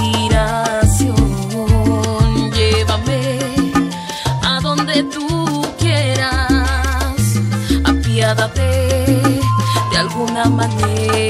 inspiración. Llévame a donde tú quieras, apiádate de alguna manera.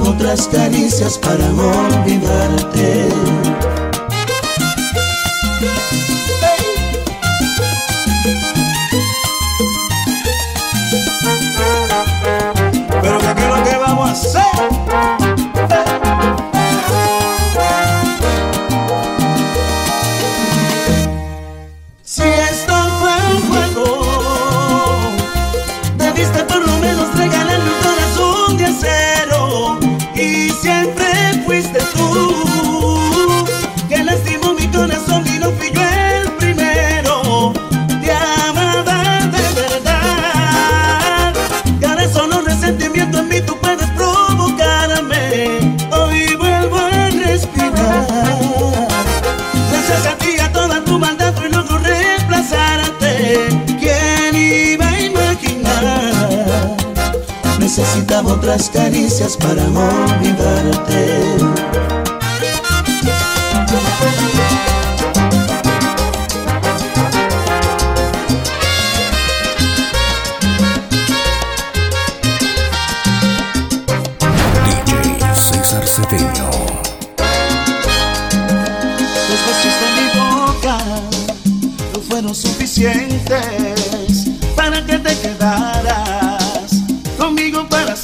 Otras caricias para olvidarte. Pero que lo que vamos a hacer. Si esto fue un juego Debiste por lo menos traigale su que acero. E se otras caricias para olvidarte. DJ César Cedeño.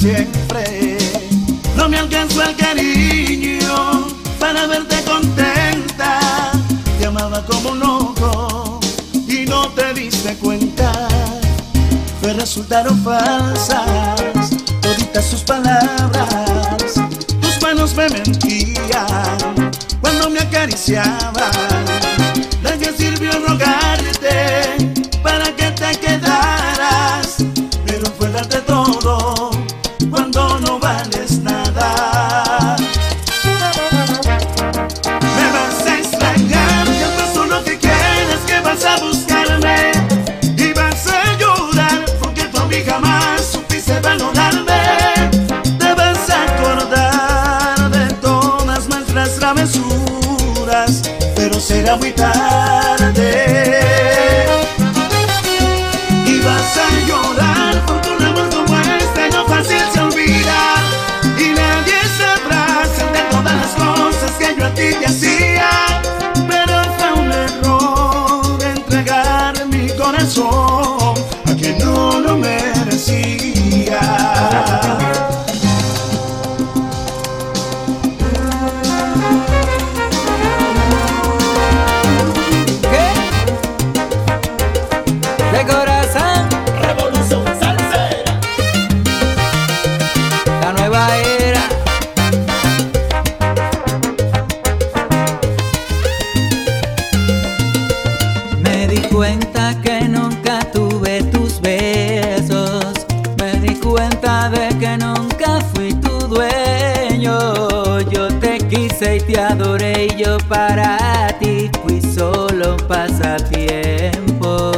siempre. No me alcanzó el cariño para verte contenta. Te amaba como un loco y no te diste cuenta. Fue resultaron falsas toditas sus palabras. Tus manos me mentían cuando me acariciaban. ¿De qué sirvió rogarte para que te quedaras? Pero fue darte todo. Será muito tarde y te adoré y yo para ti fui solo un pasatiempo.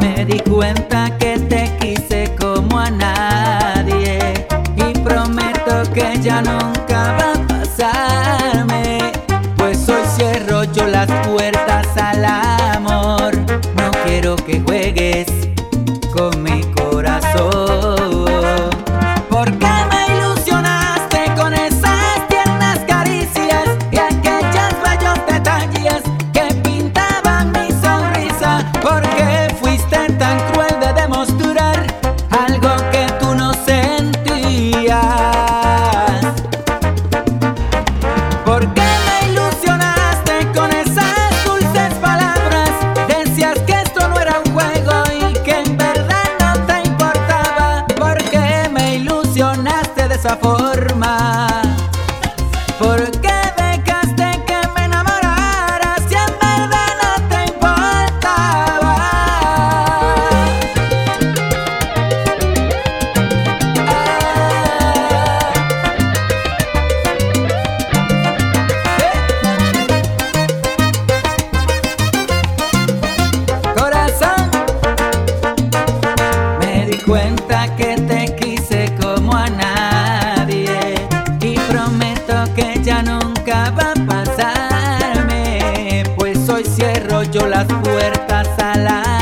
Me di cuenta que te quise como a nadie y prometo que ya no que ya nunca va a pasarme, pues hoy cierro yo las puertas a la